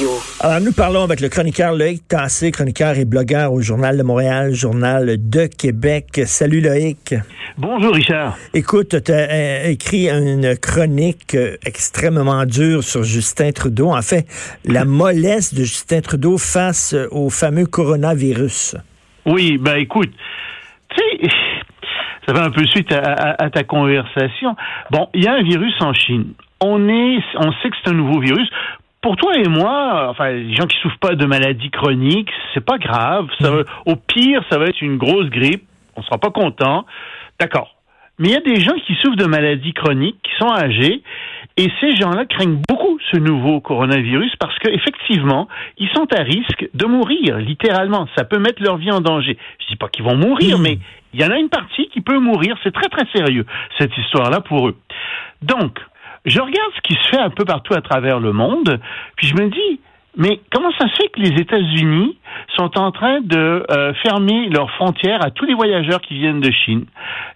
Radio. Alors, nous parlons avec le chroniqueur Loïc Tassé, chroniqueur et blogueur au Journal de Montréal, Journal de Québec. Salut Loïc. Bonjour Richard. Écoute, tu as euh, écrit une chronique euh, extrêmement dure sur Justin Trudeau. En fait, la mollesse de Justin Trudeau face au fameux coronavirus. Oui, ben écoute, tu sais, ça va un peu suite à, à ta conversation. Bon, il y a un virus en Chine on est, on sait que c'est un nouveau virus. Pour toi et moi, enfin, les gens qui souffrent pas de maladies chroniques, c'est pas grave. Ça mm. au pire, ça va être une grosse grippe. On sera pas content. D'accord. Mais il y a des gens qui souffrent de maladies chroniques, qui sont âgés, et ces gens-là craignent beaucoup ce nouveau coronavirus parce qu'effectivement, ils sont à risque de mourir, littéralement. Ça peut mettre leur vie en danger. Je dis pas qu'ils vont mourir, mm. mais il y en a une partie qui peut mourir. C'est très très sérieux, cette histoire-là pour eux. Donc, je regarde ce qui se fait un peu partout à travers le monde, puis je me dis, mais comment ça se fait que les États-Unis sont en train de euh, fermer leurs frontières à tous les voyageurs qui viennent de Chine?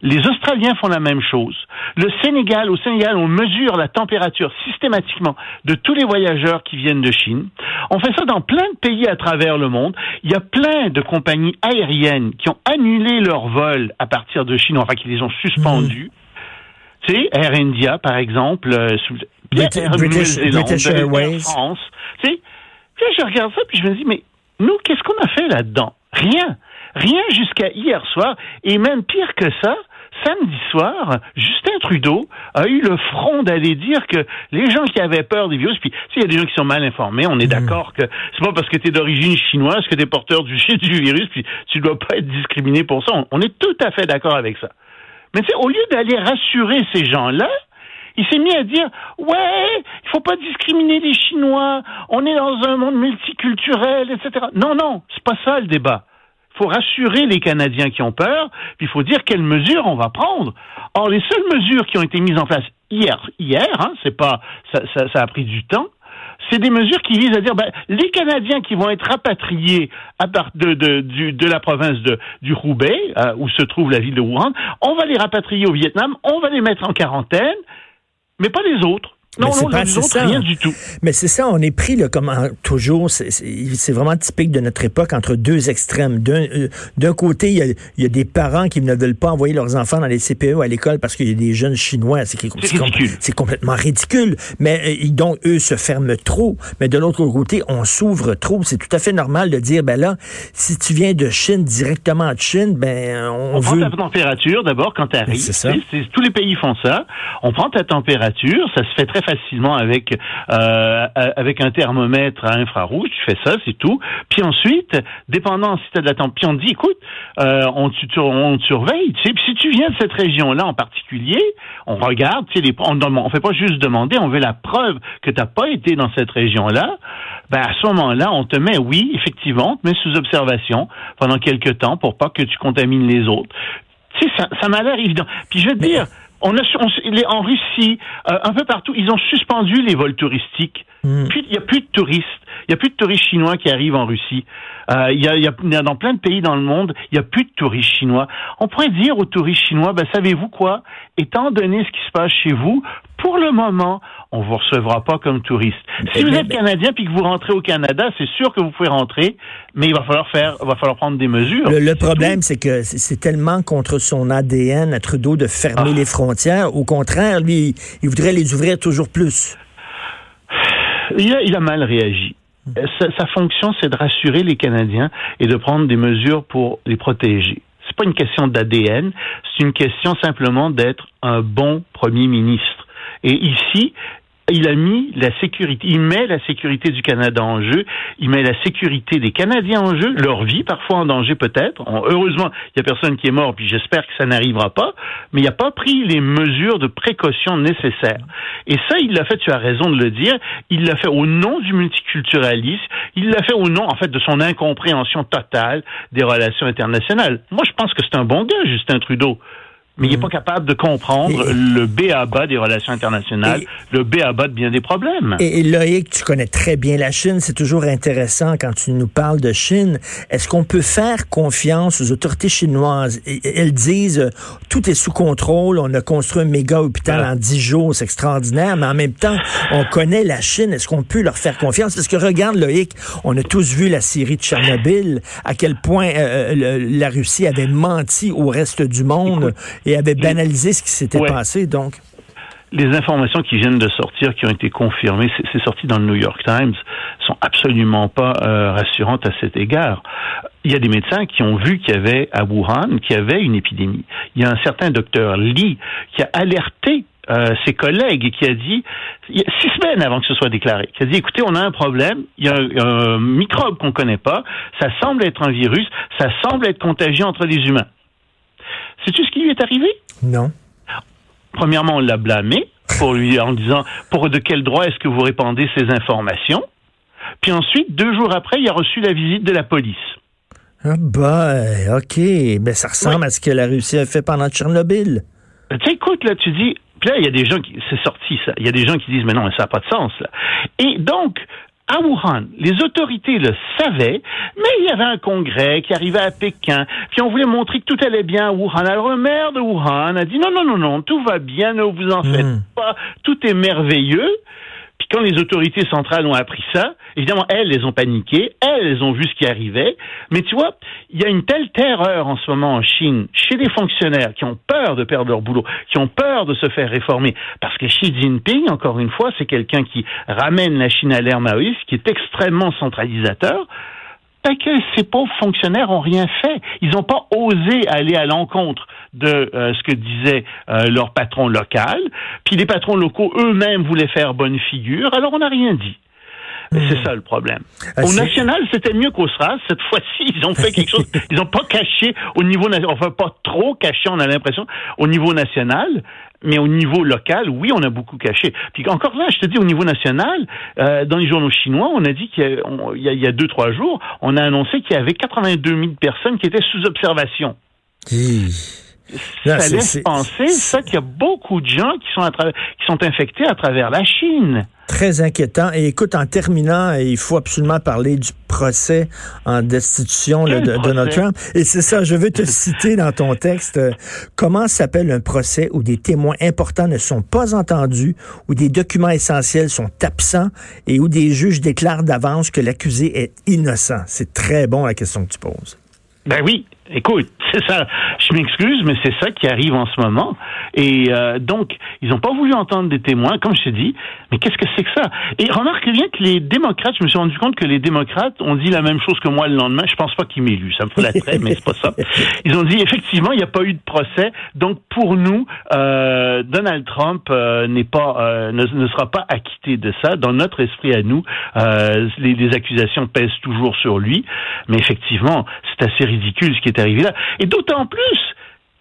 Les Australiens font la même chose. Le Sénégal, au Sénégal, on mesure la température systématiquement de tous les voyageurs qui viennent de Chine. On fait ça dans plein de pays à travers le monde. Il y a plein de compagnies aériennes qui ont annulé leurs vols à partir de Chine, enfin qui les ont suspendus. Mmh. Tu sais, Air India, par exemple, euh, British, British Airways. France. Tu sais, puis je regarde ça, puis je me dis, mais nous, qu'est-ce qu'on a fait là-dedans? Rien. Rien jusqu'à hier soir. Et même pire que ça, samedi soir, Justin Trudeau a eu le front d'aller dire que les gens qui avaient peur des virus, puis s'il y a des gens qui sont mal informés, on est hmm. d'accord que c'est pas parce que tu es d'origine chinoise que tu es porteur du, du virus, puis tu dois pas être discriminé pour ça. on est tout à fait d'accord avec ça. Mais tu au lieu d'aller rassurer ces gens-là, il s'est mis à dire ouais, il faut pas discriminer les Chinois, on est dans un monde multiculturel, etc. Non, non, c'est pas ça le débat. Il faut rassurer les Canadiens qui ont peur, puis il faut dire quelles mesures on va prendre. Or, les seules mesures qui ont été mises en place hier, hier, hein, c'est pas, ça, ça, ça a pris du temps, c'est des mesures qui visent à dire ben, les Canadiens qui vont être rapatriés à de, la province du Roubaix, euh, où se trouve la ville de Wuhan, on va les rapatrier au Vietnam, on va les mettre en quarantaine, mais pas les autres. Non, non, pas, ça. rien du tout. Mais c'est ça, on est pris là, comme toujours, c'est vraiment typique de notre époque entre deux extrêmes. D'un euh, côté, il y, a, il y, a, des parents qui ne veulent pas envoyer leurs enfants dans les CPE à l'école parce qu'il y a des jeunes chinois. C'est C'est complètement ridicule. Mais euh, donc, eux se ferment trop. Mais de l'autre côté, on s'ouvre trop. C'est tout à fait normal de dire, ben là, si tu viens de Chine, directement de Chine, ben on, on veut... prend ta température d'abord quand tu arrives. C'est ça. tous les pays font ça. On prend ta température, ça se fait très facilement avec euh, avec un thermomètre à infrarouge. Tu fais ça, c'est tout. Puis ensuite, dépendant si tu as de la température, puis on dit, écoute, euh, on, on te surveille. Tu sais, puis si tu viens de cette région-là en particulier, on regarde. Tu sais, les, on, on fait pas juste demander, on veut la preuve que tu n'as pas été dans cette région-là. Ben à ce moment-là, on te met, oui, effectivement, on te met sous observation pendant quelques temps pour pas que tu contamines les autres. Tu sais, ça, ça m'a l'air évident. Puis je veux te dire, on a, en Russie, euh, un peu partout, ils ont suspendu les vols touristiques. Hmm. Puis il n'y a plus de touristes. Il n'y a plus de touristes chinois qui arrivent en Russie. Euh, il, y a, il y a, dans plein de pays dans le monde, il n'y a plus de touristes chinois. On pourrait dire aux touristes chinois, ben, savez-vous quoi? Étant donné ce qui se passe chez vous, pour le moment, on vous recevra pas comme touriste. Si vous êtes canadien puis que vous rentrez au Canada, c'est sûr que vous pouvez rentrer, mais il va falloir faire, va falloir prendre des mesures. Le, problème, c'est que c'est tellement contre son ADN à Trudeau de fermer ah. les frontières. Au contraire, lui, il voudrait les ouvrir toujours plus. Il a, il a mal réagi. Sa, sa fonction, c'est de rassurer les Canadiens et de prendre des mesures pour les protéger. C'est pas une question d'ADN, c'est une question simplement d'être un bon premier ministre. Et ici, il a mis la sécurité, il met la sécurité du Canada en jeu, il met la sécurité des Canadiens en jeu, leur vie parfois en danger peut-être. Heureusement, il y a personne qui est mort, puis j'espère que ça n'arrivera pas, mais il n'a pas pris les mesures de précaution nécessaires. Et ça, il l'a fait, tu as raison de le dire, il l'a fait au nom du multiculturalisme, il l'a fait au nom, en fait, de son incompréhension totale des relations internationales. Moi, je pense que c'est un bon gars, Justin Trudeau. Mais il n'est mm. pas capable de comprendre le B à bas des relations internationales, le B à bas de bien des problèmes. Et, Loïc, tu connais très bien la Chine. C'est toujours intéressant quand tu nous parles de Chine. Est-ce qu'on peut faire confiance aux autorités chinoises? elles disent euh, tout est sous contrôle, on a construit un méga hôpital en dix jours, c'est extraordinaire, mais en même temps, on connaît la Chine. Est-ce qu'on peut leur faire confiance? Parce que regarde, Loïc, on a tous vu la série de Tchernobyl, à quel point euh, euh, la Russie avait menti au reste du monde et avait banalisé ce qui s'était passé, donc. Les informations qui viennent de sortir, qui ont été confirmées, c'est sorti dans le New York Times, sont absolument pas euh, rassurantes à cet égard. Il y a des médecins qui ont vu qu'il y avait à Wuhan, qu'il y avait une épidémie. Il y a un certain docteur Li qui a alerté euh, ses collègues et qui a dit, six semaines avant que ce soit déclaré, qui a dit, écoutez, on a un problème, il y a un, un microbe qu'on connaît pas, ça semble être un virus, ça semble être contagieux entre les humains. Sais-tu ce qui lui est arrivé? Non. Premièrement, on l'a blâmé pour lui en disant pour de quel droit est-ce que vous répandez ces informations? Puis ensuite, deux jours après, il a reçu la visite de la police. Ah bah, OK. Mais ben, ça ressemble à ce que la Russie a fait pendant Tchernobyl. Ben, tu écoute, là, tu dis, puis là, il y a des gens qui, c'est sorti ça, il y a des gens qui disent, mais non, ça n'a pas de sens, là. Et donc, à Wuhan, les autorités le savaient, mais il y avait un congrès qui arrivait à Pékin, puis on voulait montrer que tout allait bien à Wuhan. Alors le maire de Wuhan a dit non, non, non, non, tout va bien, ne vous en faites hmm. pas, tout est merveilleux. Quand les autorités centrales ont appris ça, évidemment, elles, elles ont paniqué, elles, elles ont vu ce qui arrivait. Mais tu vois, il y a une telle terreur en ce moment en Chine, chez les fonctionnaires qui ont peur de perdre leur boulot, qui ont peur de se faire réformer. Parce que Xi Jinping, encore une fois, c'est quelqu'un qui ramène la Chine à l'ère maoïste, qui est extrêmement centralisateur parce que ces pauvres fonctionnaires ont rien fait. Ils n'ont pas osé aller à l'encontre de euh, ce que disait euh, leur patron local. Puis les patrons locaux eux-mêmes voulaient faire bonne figure, alors on n'a rien dit. C'est hmm. ça le problème. Ah, au national, c'était mieux qu'au SRAS. Cette fois-ci, ils ont fait quelque chose. Ils n'ont pas caché au niveau national. Enfin, pas trop caché, on a l'impression, au niveau national. Mais au niveau local, oui, on a beaucoup caché. Puis encore là, je te dis, au niveau national, euh, dans les journaux chinois, on a dit qu'il y, y, a deux, trois jours, on a annoncé qu'il y avait 82 000 personnes qui étaient sous observation ça laisse penser ça qu'il y a beaucoup de gens qui sont, qui sont infectés à travers la Chine. Très inquiétant. Et écoute, en terminant, il faut absolument parler du procès en destitution de Donald Trump. Et c'est ça, je veux te citer dans ton texte. comment s'appelle un procès où des témoins importants ne sont pas entendus, où des documents essentiels sont absents et où des juges déclarent d'avance que l'accusé est innocent? C'est très bon la question que tu poses. Ben oui, écoute, c'est ça. Je m'excuse, mais c'est ça qui arrive en ce moment. Et euh, donc, ils n'ont pas voulu entendre des témoins, comme je te dis. Mais qu'est-ce que c'est que ça? Et remarque bien que les démocrates, je me suis rendu compte que les démocrates ont dit la même chose que moi le lendemain. Je pense pas qu'ils m'aient lu. Ça me flatterait, mais c'est pas ça. Ils ont dit effectivement, il n'y a pas eu de procès. Donc pour nous, euh, Donald Trump euh, n'est pas, euh, ne, ne, sera pas acquitté de ça. Dans notre esprit à nous, euh, les, les accusations pèsent toujours sur lui. Mais effectivement, c'est assez ridicule ce qui est arrivé là. Et d'autant plus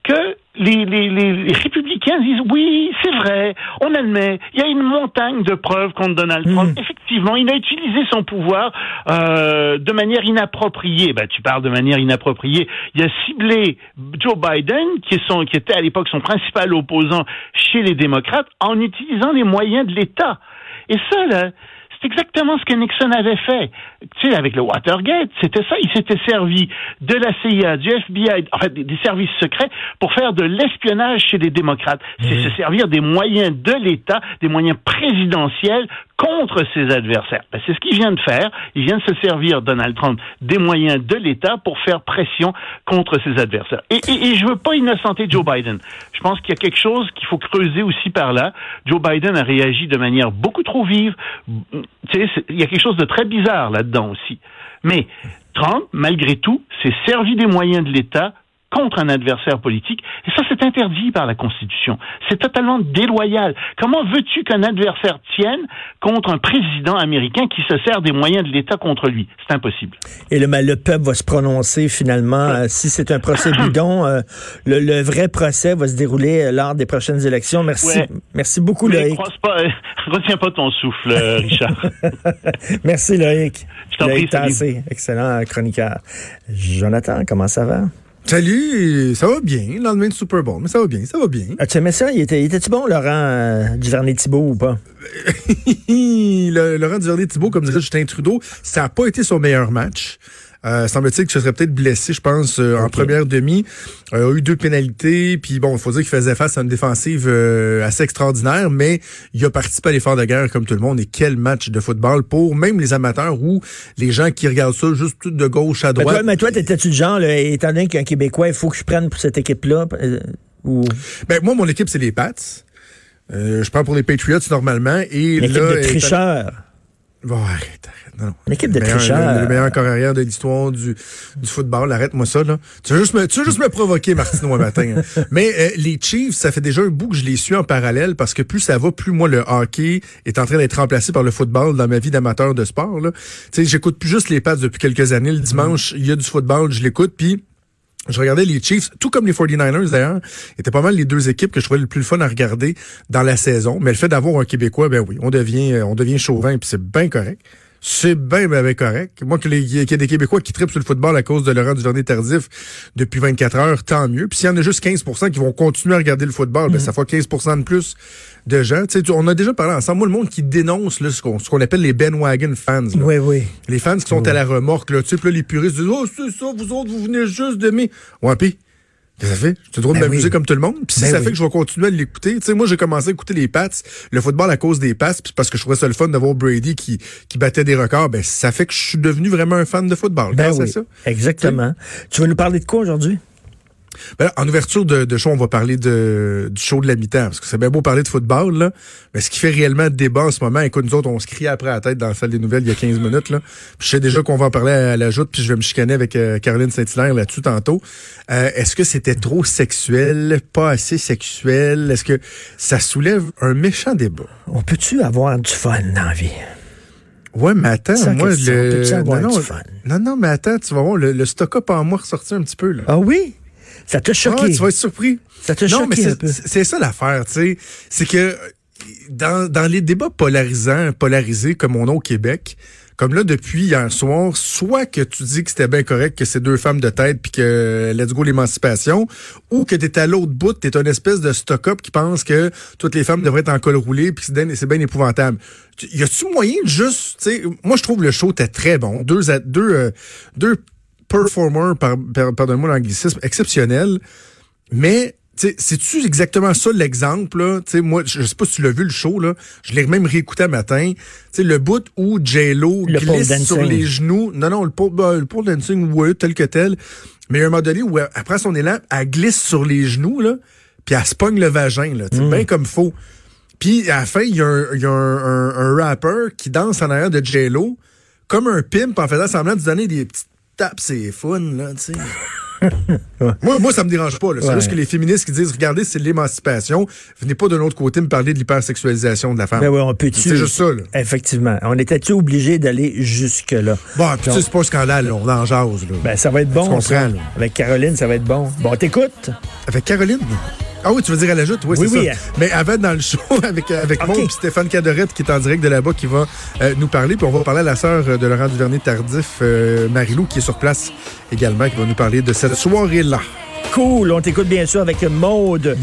que les, les, les, républicains disent oui, c'est vrai, on admet, il y a une montagne de preuves contre Donald Trump. Hmm. Effectivement, il a utilisé son pouvoir euh, de manière inappropriée. Ben, tu parles de manière inappropriée. Il a ciblé Joe Biden, qui, est son, qui était à l'époque son principal opposant chez les démocrates, en utilisant les moyens de l'État. Et ça, là, c'est exactement ce que Nixon avait fait. Tu sais, avec le Watergate, c'était ça. Il s'était servi de la CIA, du FBI, en fait, des services secrets pour faire de l'espionnage chez les démocrates. C'est se servir des moyens de l'État, des moyens présidentiels contre ses adversaires. Ben, c'est ce qu'il vient de faire. Il vient de se servir, Donald Trump, des moyens de l'État pour faire pression contre ses adversaires. Et, et, et je veux pas innocenter Joe Biden. Je pense qu'il y a quelque chose qu'il faut creuser aussi par là. Joe Biden a réagi de manière beaucoup trop vive. Il y a quelque chose de très bizarre là-dedans aussi. Mais Trump, malgré tout, s'est servi des moyens de l'État contre un adversaire politique. Et ça, c'est interdit par la Constitution. C'est totalement déloyal. Comment veux-tu qu'un adversaire tienne contre un président américain qui se sert des moyens de l'État contre lui? C'est impossible. Et le, le peuple va se prononcer finalement. Euh, si c'est un procès bidon, euh, le, vrai procès va se dérouler euh, lors des prochaines élections. Merci. Merci beaucoup, Loïc. Pas, retiens pas ton souffle, Richard. Merci, Loïc. Je t'en prie, Excellent chroniqueur. Jonathan, comment ça va? Salut, ça va bien, le lendemain de Super Bowl, mais ça va bien, ça va bien. As-tu aimé ça? Il était, était-tu bon, Laurent euh, Duvernay-Thibault, ou pas? le, Laurent Duvernay-Thibault, comme dirait Justin Trudeau, ça n'a pas été son meilleur match. Euh, semble-t-il que ce serait peut-être blessé, je pense, euh, en première demi. Euh, a eu deux pénalités, puis bon, il faut dire qu'il faisait face à une défensive euh, assez extraordinaire, mais il a participé à l'effort de guerre comme tout le monde. Et quel match de football pour même les amateurs ou les gens qui regardent ça juste tout de gauche à droite. Mais toi, mais toi t'étais-tu le genre, là, étant donné qu'un Québécois, il faut que je prenne pour cette équipe-là? ou... Ben, moi, mon équipe, c'est les Pats. je prends pour les Patriots normalement. Et L'équipe de tricheurs. Bon, arrête, arrête. Non, non. Une équipe de tricheurs. Le, le meilleur corps arrière de l'histoire du, du football. Arrête-moi ça, là. Tu veux juste me, tu veux juste me provoquer, Martino, un matin. hein. Mais euh, les Chiefs, ça fait déjà un bout que je les suis en parallèle parce que plus ça va, plus moi, le hockey est en train d'être remplacé par le football dans ma vie d'amateur de sport, là. Tu sais, j'écoute plus juste les Pats depuis quelques années. Le dimanche, il y a du football, je l'écoute, puis je regardais les Chiefs, tout comme les 49ers d'ailleurs, étaient pas mal les deux équipes que je trouvais le plus fun à regarder dans la saison. Mais le fait d'avoir un Québécois, ben oui, on devient, on devient chauvin, puis c'est bien correct. C'est bien, bien, bien correct. Moi, qu'il y ait des Québécois qui tripent sur le football à cause de Laurent Duvernay tardif depuis 24 heures, tant mieux. Puis s'il y en a juste 15% qui vont continuer à regarder le football, ben ça fait 15% de plus de gens. Tu sais, on a déjà parlé ensemble. Moi, le monde qui dénonce là, ce qu'on appelle les bandwagon fans. Là. Oui, oui. Les fans qui sont Oui. à la remorque, là, tu sais, puis là, les puristes disent Oh, c'est ça, vous autres, vous venez juste d'aimer. Ouais, pis. Ça fait? J'ai le droit de Ben m'amuser oui. comme tout le monde. Puis si Ben ça oui. fait que je vais continuer à l'écouter. Tu sais, moi, j'ai commencé à écouter les Pats, le football à cause des passes, puis parce que je trouvais ça le fun de voir Brady qui, qui battait des records. Ben, ça fait que je suis devenu vraiment un fan de football. Ben oui, ça. exactement. Tu vas nous parler de quoi aujourd'hui? Ben, en ouverture de, de show, on va parler de, du show de la mi-temps. Parce que c'est bien beau parler de football, là. Mais ce qui fait réellement débat en ce moment, écoute, nous autres, on se crie après la tête dans la salle des nouvelles il y a 15 minutes, là. Puis je sais déjà qu'on va en parler à la joute, puis je vais me chicaner avec euh, Caroline Saint-Hilaire là-dessus tantôt. Euh, Est-ce que c'était trop sexuel, pas assez sexuel? Est-ce que ça soulève un méchant débat? On peut-tu avoir du fun dans la vie? Ouais, mais attends, moi, le... Non, non, non, non, mais attends, tu vas voir, le, le stock-up en moi ressorti un petit peu, là. Ah oui? Ça t'a choqué? Ah, tu vas être surpris. Ça t'a Non, mais choqué un c'est- peu? c'est c'est ça l'affaire, tu sais. C'est que euh, dans, dans les débats polarisants, polarisés comme on a au Québec, comme là depuis hier soir, soit que tu dis que c'était bien correct que c'est deux femmes de tête puis que let's go l'émancipation, ou que t'es à l'autre bout, t'es une espèce de stock-up qui pense que toutes les femmes devraient être en col roulé puis que c'est bien, épouvantable. Y a-tu moyen de juste, tu sais, moi je trouve le show était très bon, deux deux euh, deux performers, par, par- pardonne-moi l'anglicisme, exceptionnels. Mais, c'est-tu exactement ça l'exemple, là? Tu sais, moi, je sais pas si tu l'as vu le show, là. Je l'ai même réécouté un matin. Le bout où J-Lo Le glisse sur les genoux. Non, non, le pole, ben, le pole dancing, ouais, tel que tel. Mais il y a un moment donné où, elle- après son élan, elle glisse sur les genoux, là, puis elle se pogne le vagin, là. Sais, bien comme faux. Puis, à la fin, il y a, un, y a un, un- un rapper qui danse en arrière de J-Lo, comme un pimp, en faisant semblant de donner des petites tapes, c'est fun, là, tu sais. Moi, moi, ça me dérange pas. C'est Ouais. juste que les féministes qui disent, regardez, c'est l'émancipation. Venez pas de l'autre côté me parler de l'hypersexualisation de la femme. Ben oui, on peut-tu. C'est juste ça, là. Effectivement. On était-tu obligé d'aller jusque-là? Bon, puis tu sais, c'est pas un scandale, là. On en jase, là. Ben, ça va être Tu bon. comprends, ça. là. Avec Caroline, ça va être bon. Bon, t'écoutes? Avec Caroline? Ah oui, tu veux dire à la joute? Oui, Oui, c'est oui, ça. hein. Mais avant, dans le show, avec, avec puis Stéphane Cadorette, qui est en direct de là-bas, qui va euh, nous parler. Puis on va parler à la sœur euh, de Laurent Duvernay-Tardif, euh, Marilou, qui est sur place également, qui va nous parler de cette soirée-là. Cool. On t'écoute bien sûr avec Maude.